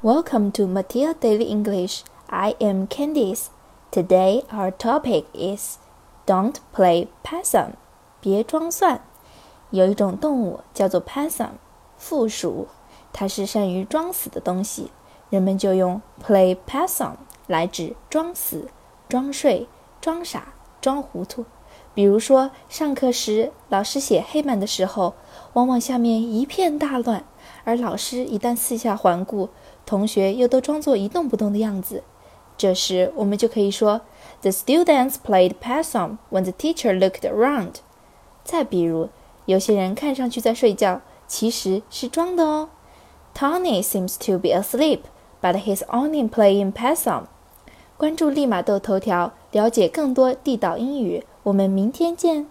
Welcome to Matia Daily English. I am Candice. Today our topic is Don't play possum. 别装蒜。有一种动物叫做 possum，负鼠，它是善于装死的东西，人们就用 play possum 来指装死、装睡、装傻、装糊涂。比如说，上课时老师写黑板的时候，往往下面一片大乱，而老师一旦四下环顾，同学又都装作一动不动的样子。这时，我们就可以说：The students played possum when the teacher looked around。再比如，有些人看上去在睡觉，其实是装的哦。Tony seems to be asleep, but he's only playing possum。关注立马豆头条，了解更多地道英语。我们明天见。